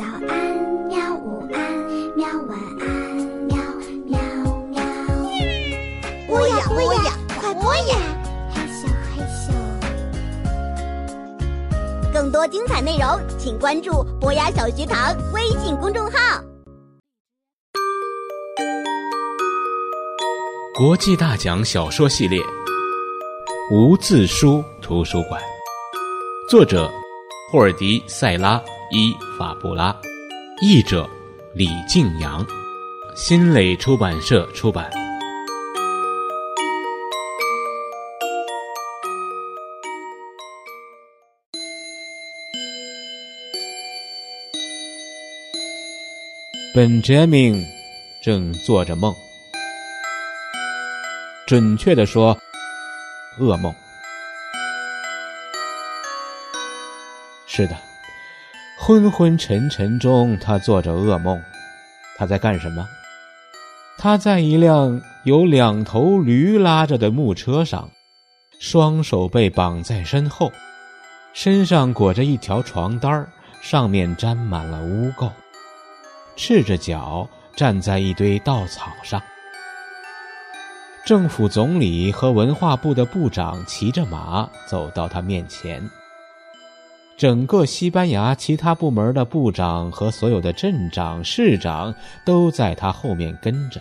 早安，喵！午安，喵！晚安，喵喵喵。播呀播呀，快播呀！嘿咻嘿咻。更多精彩内容，请关注博雅小学堂微信公众号。国际大奖小说系列《无字书图书馆》，作者霍尔迪·塞拉·伊法布拉，译者李静阳，新蕾出版社出版。本杰明正做着梦。准确的说，噩梦。是的，昏昏沉沉中，他做着噩梦。他在干什么？他在一辆由两头驴拉着的木车上，双手被绑在身后，身上裹着一条床单上面沾满了污垢，赤着脚站在一堆稻草上。政府总理和文化部的部长骑着马走到他面前。整个西班牙其他部门的部长和所有的镇长、市长都在他后面跟着。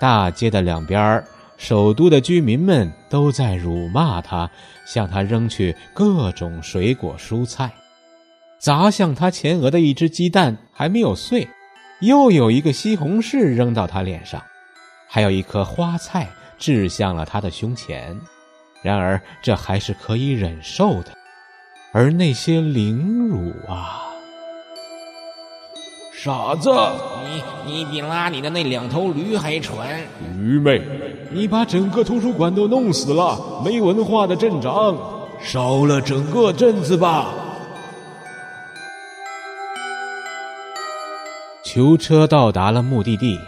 大街的两边，首都的居民们都在辱骂他，向他扔去各种水果蔬菜，砸向他前额的一只鸡蛋还没有碎，又有一个西红柿扔到他脸上。还有一颗花菜掷向了他的胸前，然而这还是可以忍受的。而那些凌辱啊！傻子，你你比拉你的那两头驴还蠢！愚昧，你把整个图书馆都弄死了！没文化的镇长，烧了整个镇子吧！囚车到达了目的地。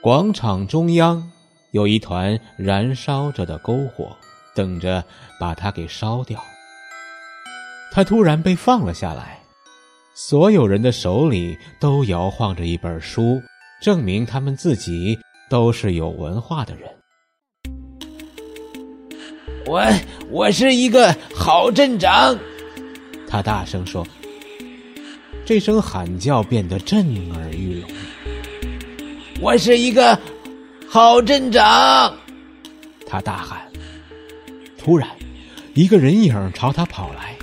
广场中央有一团燃烧着的篝火，等着把它给烧掉。他突然被放了下来，所有人的手里都摇晃着一本书，证明他们自己都是有文化的人。我我是一个好镇长，他大声说。这声喊叫变得震耳欲聋。我是一个好镇长，他大喊。突然，一个人影朝他跑来。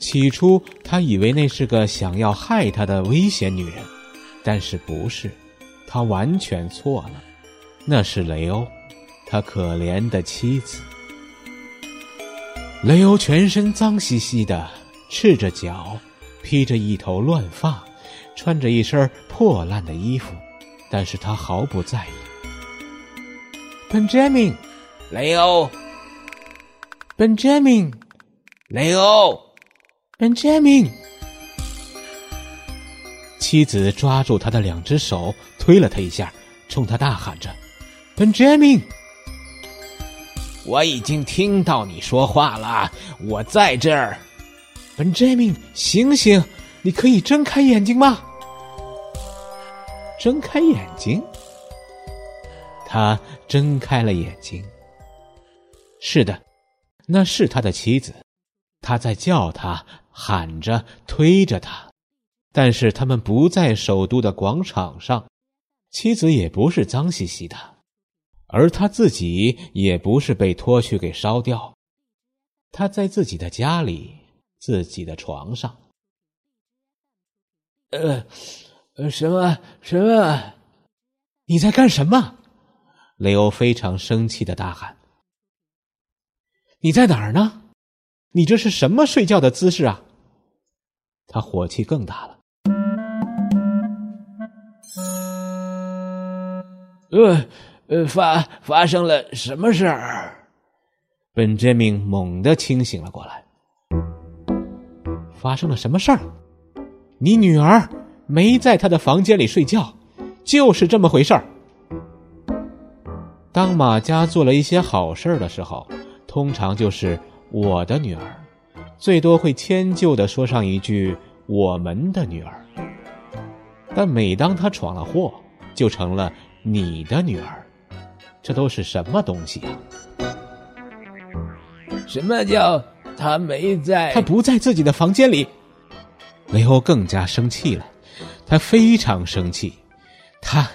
起初，他以为那是个想要害他的危险女人，但是不是，他完全错了。那是雷欧，他可怜的妻子。雷欧全身脏兮兮的，赤着脚，披着一头乱发，穿着一身破烂的衣服。但是他毫不在意。Benjamin，雷欧，Benjamin，雷欧，Benjamin。妻子抓住他的两只手，推了他一下，冲他大喊着：“Benjamin，我已经听到你说话了，我在这儿。”Benjamin，醒醒，你可以睁开眼睛吗？睁开眼睛，他睁开了眼睛。是的，那是他的妻子，他在叫他，喊着，推着他。但是他们不在首都的广场上，妻子也不是脏兮兮的，而他自己也不是被拖去给烧掉。他在自己的家里，自己的床上。呃。呃什么什么？你在干什么？雷欧非常生气的大喊：“你在哪儿呢？你这是什么睡觉的姿势啊？”他火气更大了。呃呃，发发生了什么事儿？本杰明猛地清醒了过来。发生了什么事儿？你女儿？没在他的房间里睡觉，就是这么回事儿。当马家做了一些好事的时候，通常就是我的女儿，最多会迁就的说上一句我们的女儿。但每当他闯了祸，就成了你的女儿。这都是什么东西呀？什么叫他没在？他不在自己的房间里。雷欧更加生气了，他非常生气。他，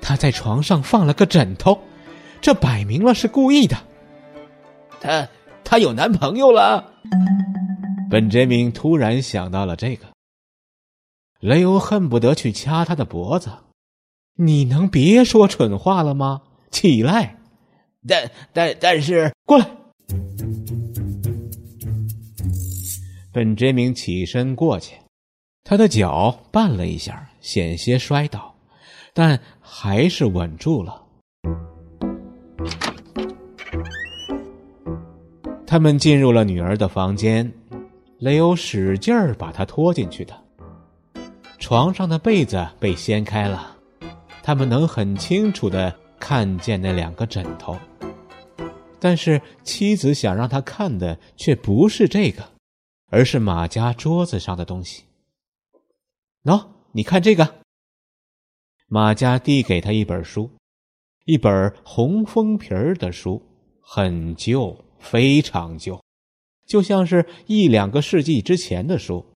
他在床上放了个枕头，这摆明了是故意的。他，他有男朋友了。本杰明突然想到了这个，雷欧恨不得去掐他的脖子。你能别说蠢话了吗？起来！但但但是，过来。本杰明起身过去，他的脚绊了一下，险些摔倒，但还是稳住了。他们进入了女儿的房间，雷欧使劲儿把她拖进去的。床上的被子被掀开了，他们能很清楚的看见那两个枕头。但是妻子想让他看的却不是这个。而是马家桌子上的东西。喏，你看这个。马家递给他一本书，一本红封皮儿的书，很旧，非常旧，就像是一两个世纪之前的书。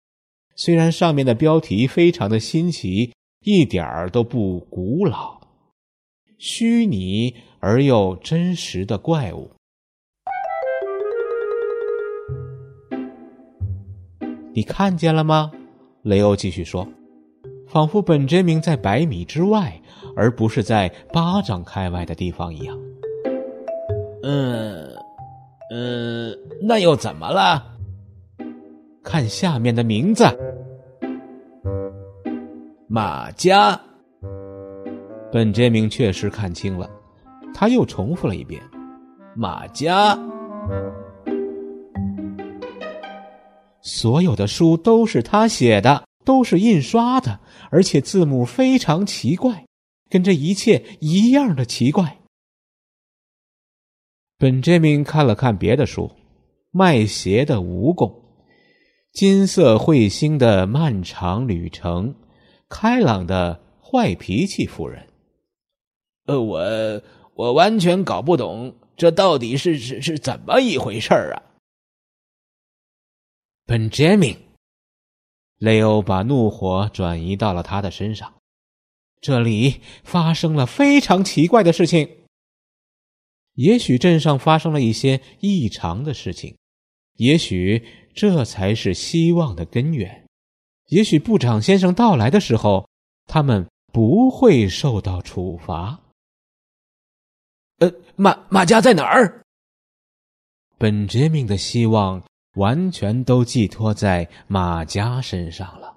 虽然上面的标题非常的新奇，一点儿都不古老。虚拟而又真实的怪物。你看见了吗？雷欧继续说，仿佛本杰明在百米之外，而不是在巴掌开外的地方一样。嗯，嗯，那又怎么了？看下面的名字，马家。本杰明确实看清了，他又重复了一遍：“马家。”所有的书都是他写的，都是印刷的，而且字母非常奇怪，跟这一切一样的奇怪。本杰明看了看别的书，《卖鞋的蜈蚣》，《金色彗星的漫长旅程》，《开朗的坏脾气夫人》。呃，我我完全搞不懂，这到底是是是怎么一回事儿啊？本杰明，雷欧把怒火转移到了他的身上。这里发生了非常奇怪的事情。也许镇上发生了一些异常的事情，也许这才是希望的根源。也许部长先生到来的时候，他们不会受到处罚。呃，马马家在哪儿？本杰明的希望。完全都寄托在马家身上了。